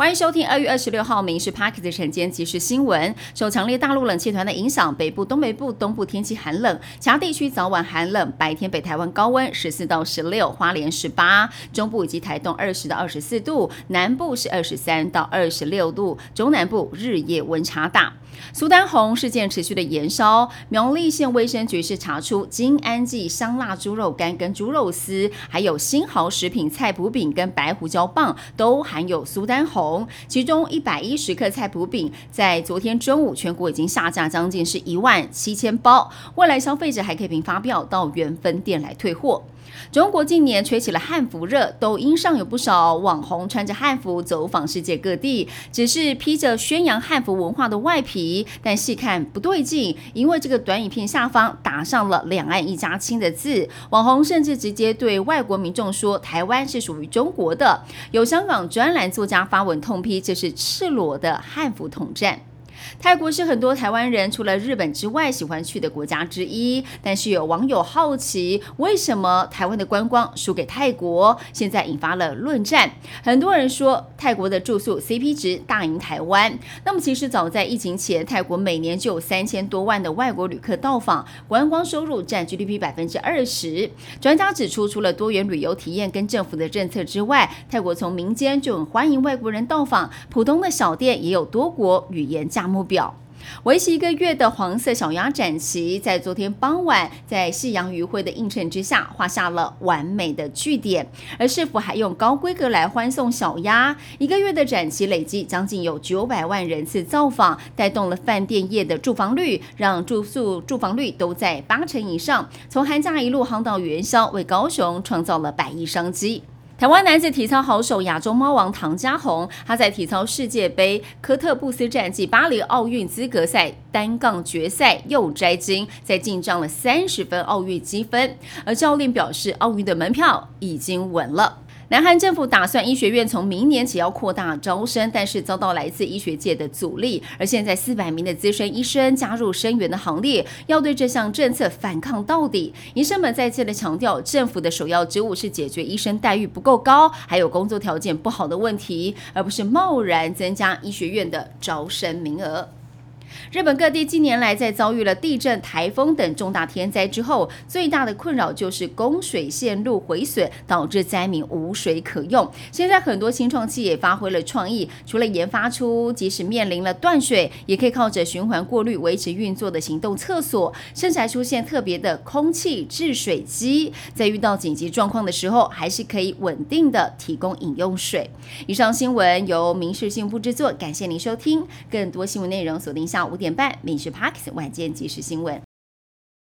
欢迎收听二月二十六号《民事 Park》的晨间即时新闻。受强烈大陆冷气团的影响，北部、东北部、东部天气寒冷，其他地区早晚寒冷，白天北台湾高温十四到十六，花莲十八，中部以及台东二十到二十四度，南部是二十三到二十六度，中南部日夜温差大。苏丹红事件持续的延烧，苗栗县卫生局是查出金安记香辣猪肉干跟猪肉丝，还有新豪食品菜脯饼跟白胡椒棒都含有苏丹红。其中一百一十克菜脯饼在昨天中午全国已经下架将近是一万七千包，未来消费者还可以凭发票到原分店来退货。中国近年吹起了汉服热，抖音上有不少网红穿着汉服走访世界各地，只是披着宣扬汉服文化的外皮，但细看不对劲，因为这个短影片下方打上了“两岸一家亲”的字，网红甚至直接对外国民众说台湾是属于中国的。有香港专栏作家发文痛批，这是赤裸的汉服统战。泰国是很多台湾人除了日本之外喜欢去的国家之一，但是有网友好奇，为什么台湾的观光输给泰国？现在引发了论战。很多人说 泰国的住宿 CP 值大赢台湾。那么其实早在疫情前，泰国每年就有三千多万的外国旅客到访，观光收入占 GDP 百分之二十。专家指出，除了多元旅游体验跟政府的政策之外，泰国从民间就很欢迎外国人到访，普通的小店也有多国语言价。目标。为期一个月的黄色小鸭展旗，在昨天傍晚，在夕阳余晖的映衬之下，画下了完美的句点。而市府还用高规格来欢送小鸭，一个月的展旗累计将近有九百万人次造访，带动了饭店业的住房率，让住宿住房率都在八成以上。从寒假一路夯到元宵，为高雄创造了百亿商机。台湾男子体操好手亚洲猫王唐家宏，他在体操世界杯科特布斯战绩巴黎奥运资格赛单杠决赛又摘金，在进账了三十分奥运积分，而教练表示奥运的门票已经稳了。南韩政府打算医学院从明年起要扩大招生，但是遭到来自医学界的阻力。而现在四百名的资深医生加入生源的行列，要对这项政策反抗到底。医生们再次的强调，政府的首要职务是解决医生待遇不够高，还有工作条件不好的问题，而不是贸然增加医学院的招生名额。日本各地近年来在遭遇了地震、台风等重大天灾之后，最大的困扰就是供水线路毁损，导致灾民无水可用。现在很多新创企业发挥了创意，除了研发出即使面临了断水，也可以靠着循环过滤维持运作的行动厕所，甚至还出现特别的空气制水机，在遇到紧急状况的时候，还是可以稳定的提供饮用水。以上新闻由民事新闻部制作，感谢您收听。更多新闻内容锁定下下午。五点半，民事 Parks 晚间即时新闻。